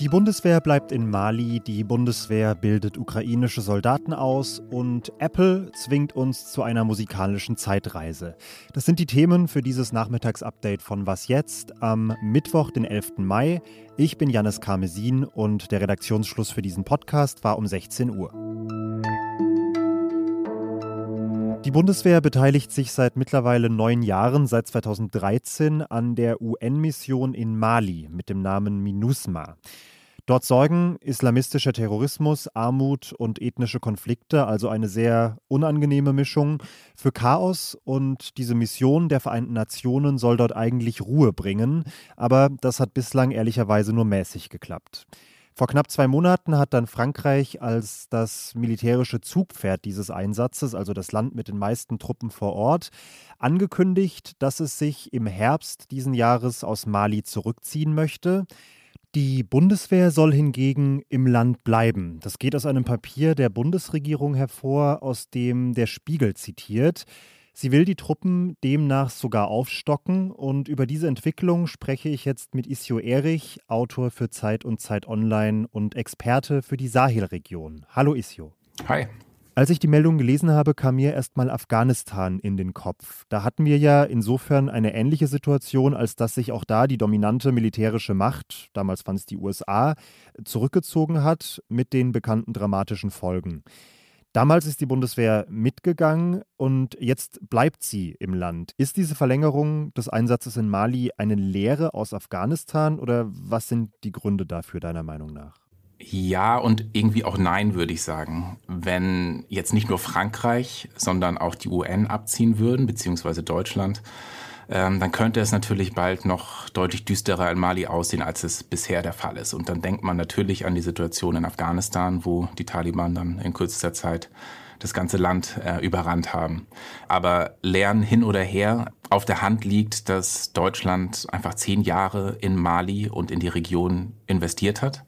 Die Bundeswehr bleibt in Mali, die Bundeswehr bildet ukrainische Soldaten aus und Apple zwingt uns zu einer musikalischen Zeitreise. Das sind die Themen für dieses Nachmittagsupdate von Was jetzt am Mittwoch, den 11. Mai. Ich bin Janis Karmesin und der Redaktionsschluss für diesen Podcast war um 16 Uhr. Die Bundeswehr beteiligt sich seit mittlerweile neun Jahren, seit 2013, an der UN-Mission in Mali mit dem Namen MINUSMA. Dort sorgen islamistischer Terrorismus, Armut und ethnische Konflikte, also eine sehr unangenehme Mischung, für Chaos und diese Mission der Vereinten Nationen soll dort eigentlich Ruhe bringen, aber das hat bislang ehrlicherweise nur mäßig geklappt. Vor knapp zwei Monaten hat dann Frankreich als das militärische Zugpferd dieses Einsatzes, also das Land mit den meisten Truppen vor Ort, angekündigt, dass es sich im Herbst diesen Jahres aus Mali zurückziehen möchte. Die Bundeswehr soll hingegen im Land bleiben. Das geht aus einem Papier der Bundesregierung hervor, aus dem der Spiegel zitiert. Sie will die Truppen demnach sogar aufstocken und über diese Entwicklung spreche ich jetzt mit Isio Erich, Autor für Zeit und Zeit Online und Experte für die Sahelregion. Hallo Isio. Hi. Als ich die Meldung gelesen habe, kam mir erstmal Afghanistan in den Kopf. Da hatten wir ja insofern eine ähnliche Situation, als dass sich auch da die dominante militärische Macht, damals waren es die USA, zurückgezogen hat mit den bekannten dramatischen Folgen. Damals ist die Bundeswehr mitgegangen und jetzt bleibt sie im Land. Ist diese Verlängerung des Einsatzes in Mali eine Lehre aus Afghanistan oder was sind die Gründe dafür deiner Meinung nach? Ja und irgendwie auch nein, würde ich sagen. Wenn jetzt nicht nur Frankreich, sondern auch die UN abziehen würden, beziehungsweise Deutschland, ähm, dann könnte es natürlich bald noch deutlich düsterer in Mali aussehen, als es bisher der Fall ist. Und dann denkt man natürlich an die Situation in Afghanistan, wo die Taliban dann in kürzester Zeit das ganze Land äh, überrannt haben. Aber Lernen hin oder her, auf der Hand liegt, dass Deutschland einfach zehn Jahre in Mali und in die Region investiert hat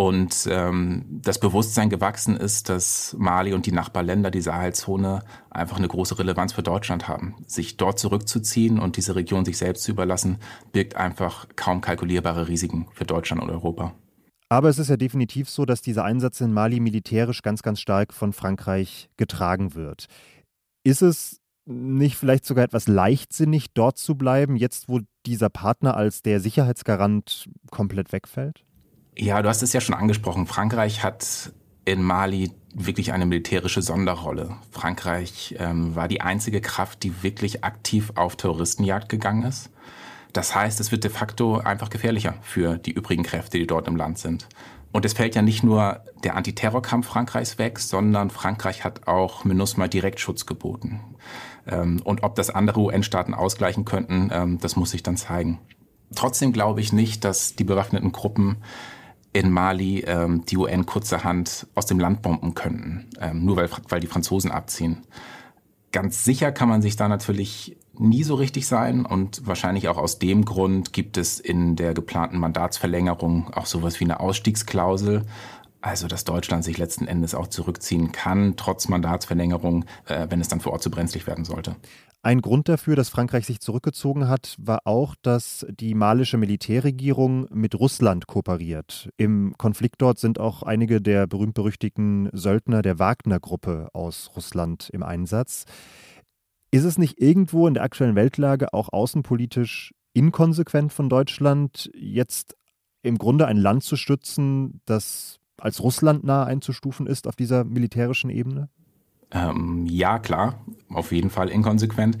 und ähm, das Bewusstsein gewachsen ist, dass Mali und die Nachbarländer, die Sahelzone, einfach eine große Relevanz für Deutschland haben. Sich dort zurückzuziehen und diese Region sich selbst zu überlassen, birgt einfach kaum kalkulierbare Risiken für Deutschland und Europa. Aber es ist ja definitiv so, dass dieser Einsatz in Mali militärisch ganz, ganz stark von Frankreich getragen wird. Ist es nicht vielleicht sogar etwas leichtsinnig, dort zu bleiben, jetzt wo dieser Partner als der Sicherheitsgarant komplett wegfällt? Ja, du hast es ja schon angesprochen. Frankreich hat in Mali wirklich eine militärische Sonderrolle. Frankreich ähm, war die einzige Kraft, die wirklich aktiv auf Terroristenjagd gegangen ist. Das heißt, es wird de facto einfach gefährlicher für die übrigen Kräfte, die dort im Land sind. Und es fällt ja nicht nur der Antiterrorkampf Frankreichs weg, sondern Frankreich hat auch MINUSMA Direktschutz geboten. Ähm, und ob das andere UN-Staaten ausgleichen könnten, ähm, das muss sich dann zeigen. Trotzdem glaube ich nicht, dass die bewaffneten Gruppen in Mali ähm, die UN kurzerhand aus dem Land bomben könnten, ähm, nur weil, weil die Franzosen abziehen. Ganz sicher kann man sich da natürlich nie so richtig sein und wahrscheinlich auch aus dem Grund gibt es in der geplanten Mandatsverlängerung auch sowas wie eine Ausstiegsklausel, also dass Deutschland sich letzten Endes auch zurückziehen kann, trotz Mandatsverlängerung, äh, wenn es dann vor Ort zu brenzlig werden sollte. Ein Grund dafür, dass Frankreich sich zurückgezogen hat, war auch, dass die malische Militärregierung mit Russland kooperiert. Im Konflikt dort sind auch einige der berühmt-berüchtigten Söldner der Wagner-Gruppe aus Russland im Einsatz. Ist es nicht irgendwo in der aktuellen Weltlage auch außenpolitisch inkonsequent von Deutschland, jetzt im Grunde ein Land zu stützen, das als Russland nah einzustufen ist auf dieser militärischen Ebene? Ähm, ja, klar, auf jeden Fall inkonsequent.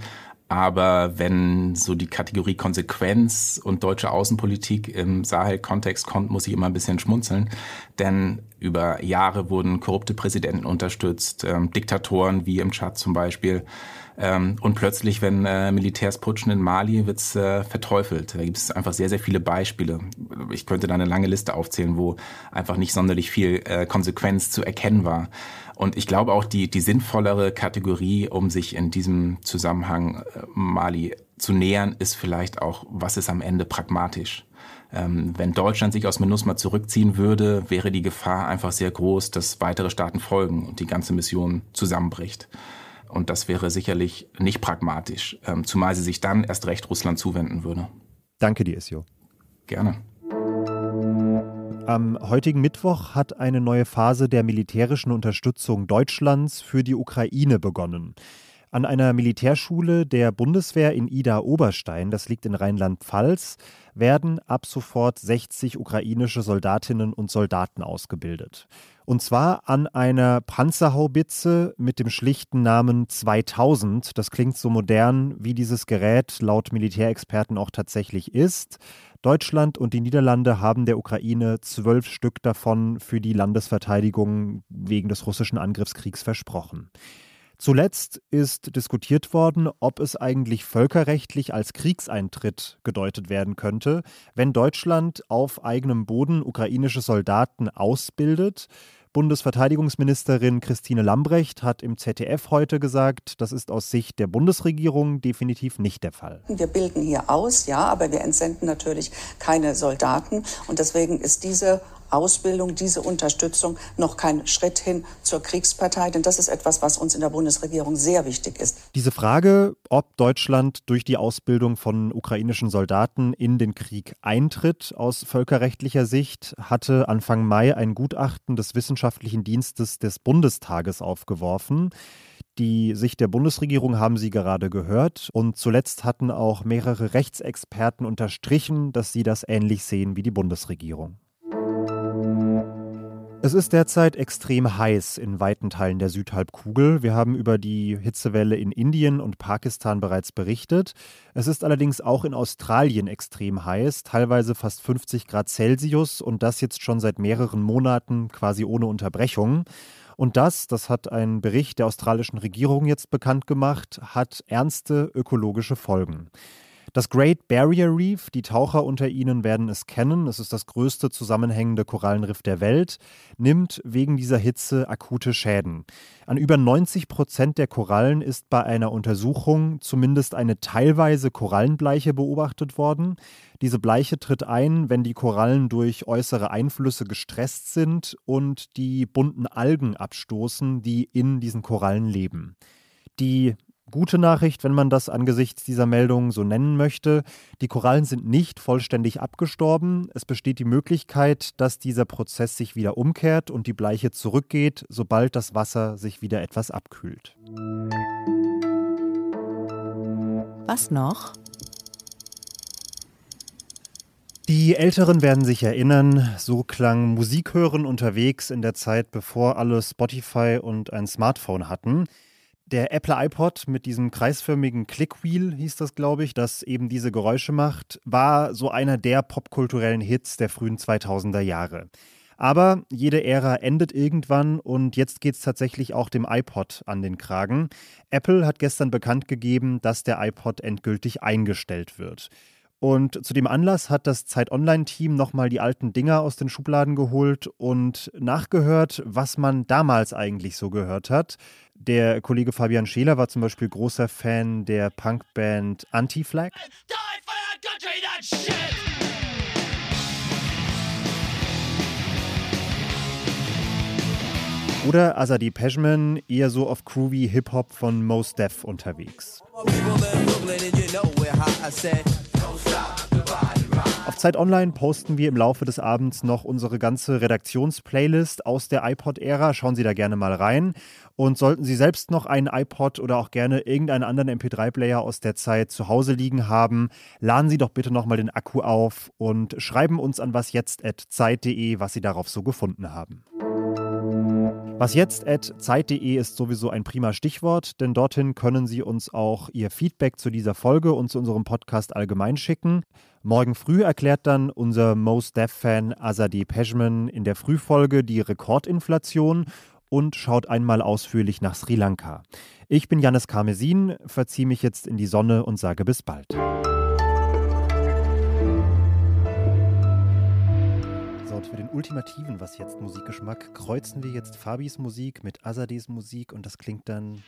Aber wenn so die Kategorie Konsequenz und deutsche Außenpolitik im Sahel-Kontext kommt, muss ich immer ein bisschen schmunzeln. Denn über Jahre wurden korrupte Präsidenten unterstützt, ähm, Diktatoren wie im Tschad zum Beispiel. Ähm, und plötzlich, wenn äh, Militärs putschen in Mali, wird's äh, verteufelt. Da gibt es einfach sehr, sehr viele Beispiele. Ich könnte da eine lange Liste aufzählen, wo einfach nicht sonderlich viel äh, Konsequenz zu erkennen war. Und ich glaube auch die, die sinnvollere Kategorie, um sich in diesem Zusammenhang äh, Mali zu nähern, ist vielleicht auch, was ist am Ende pragmatisch. Ähm, wenn Deutschland sich aus MINUSMA zurückziehen würde, wäre die Gefahr einfach sehr groß, dass weitere Staaten folgen und die ganze Mission zusammenbricht. Und das wäre sicherlich nicht pragmatisch, ähm, zumal sie sich dann erst recht Russland zuwenden würde. Danke dir, Isio. Gerne. Am heutigen Mittwoch hat eine neue Phase der militärischen Unterstützung Deutschlands für die Ukraine begonnen. An einer Militärschule der Bundeswehr in Ida-Oberstein, das liegt in Rheinland-Pfalz, werden ab sofort 60 ukrainische Soldatinnen und Soldaten ausgebildet. Und zwar an einer Panzerhaubitze mit dem schlichten Namen 2000. Das klingt so modern, wie dieses Gerät laut Militärexperten auch tatsächlich ist. Deutschland und die Niederlande haben der Ukraine zwölf Stück davon für die Landesverteidigung wegen des russischen Angriffskriegs versprochen. Zuletzt ist diskutiert worden, ob es eigentlich völkerrechtlich als Kriegseintritt gedeutet werden könnte, wenn Deutschland auf eigenem Boden ukrainische Soldaten ausbildet. Bundesverteidigungsministerin Christine Lambrecht hat im ZDF heute gesagt, das ist aus Sicht der Bundesregierung definitiv nicht der Fall. Wir bilden hier aus, ja, aber wir entsenden natürlich keine Soldaten. Und deswegen ist diese Ausbildung, diese Unterstützung noch kein Schritt hin zur Kriegspartei, denn das ist etwas, was uns in der Bundesregierung sehr wichtig ist. Diese Frage, ob Deutschland durch die Ausbildung von ukrainischen Soldaten in den Krieg eintritt, aus völkerrechtlicher Sicht, hatte Anfang Mai ein Gutachten des Wissenschaftlichen Dienstes des Bundestages aufgeworfen. Die Sicht der Bundesregierung haben Sie gerade gehört. Und zuletzt hatten auch mehrere Rechtsexperten unterstrichen, dass sie das ähnlich sehen wie die Bundesregierung. Es ist derzeit extrem heiß in weiten Teilen der Südhalbkugel. Wir haben über die Hitzewelle in Indien und Pakistan bereits berichtet. Es ist allerdings auch in Australien extrem heiß, teilweise fast 50 Grad Celsius und das jetzt schon seit mehreren Monaten quasi ohne Unterbrechung. Und das, das hat ein Bericht der australischen Regierung jetzt bekannt gemacht, hat ernste ökologische Folgen. Das Great Barrier Reef, die Taucher unter Ihnen werden es kennen, es ist das größte zusammenhängende Korallenriff der Welt, nimmt wegen dieser Hitze akute Schäden. An über 90 Prozent der Korallen ist bei einer Untersuchung zumindest eine teilweise Korallenbleiche beobachtet worden. Diese Bleiche tritt ein, wenn die Korallen durch äußere Einflüsse gestresst sind und die bunten Algen abstoßen, die in diesen Korallen leben. Die gute Nachricht, wenn man das angesichts dieser Meldung so nennen möchte. Die Korallen sind nicht vollständig abgestorben. Es besteht die Möglichkeit, dass dieser Prozess sich wieder umkehrt und die Bleiche zurückgeht, sobald das Wasser sich wieder etwas abkühlt. Was noch? Die Älteren werden sich erinnern, so klang Musik hören unterwegs in der Zeit, bevor alle Spotify und ein Smartphone hatten. Der Apple iPod mit diesem kreisförmigen Clickwheel hieß das, glaube ich, das eben diese Geräusche macht, war so einer der popkulturellen Hits der frühen 2000er Jahre. Aber jede Ära endet irgendwann und jetzt geht es tatsächlich auch dem iPod an den Kragen. Apple hat gestern bekannt gegeben, dass der iPod endgültig eingestellt wird. Und zu dem Anlass hat das Zeit Online-Team nochmal die alten Dinger aus den Schubladen geholt und nachgehört, was man damals eigentlich so gehört hat. Der Kollege Fabian Scheler war zum Beispiel großer Fan der Punkband Anti-Flag. Oder Azadi Peshman eher so auf groovy Hip-Hop von Mos Def unterwegs. Auf Zeit Online posten wir im Laufe des Abends noch unsere ganze Redaktionsplaylist aus der iPod-Ära. Schauen Sie da gerne mal rein. Und sollten Sie selbst noch einen iPod oder auch gerne irgendeinen anderen MP3-Player aus der Zeit zu Hause liegen haben, laden Sie doch bitte nochmal den Akku auf und schreiben uns an wasjetzt.zeit.de, was Sie darauf so gefunden haben. Was jetzt at Zeit.de ist sowieso ein prima Stichwort, denn dorthin können Sie uns auch Ihr Feedback zu dieser Folge und zu unserem Podcast allgemein schicken. Morgen früh erklärt dann unser Most Deaf-Fan Azadi Pejman in der Frühfolge die Rekordinflation und schaut einmal ausführlich nach Sri Lanka. Ich bin Janis Karmesin, verziehe mich jetzt in die Sonne und sage bis bald. Für den ultimativen Was jetzt Musikgeschmack kreuzen wir jetzt Fabis Musik mit Azadis Musik und das klingt dann.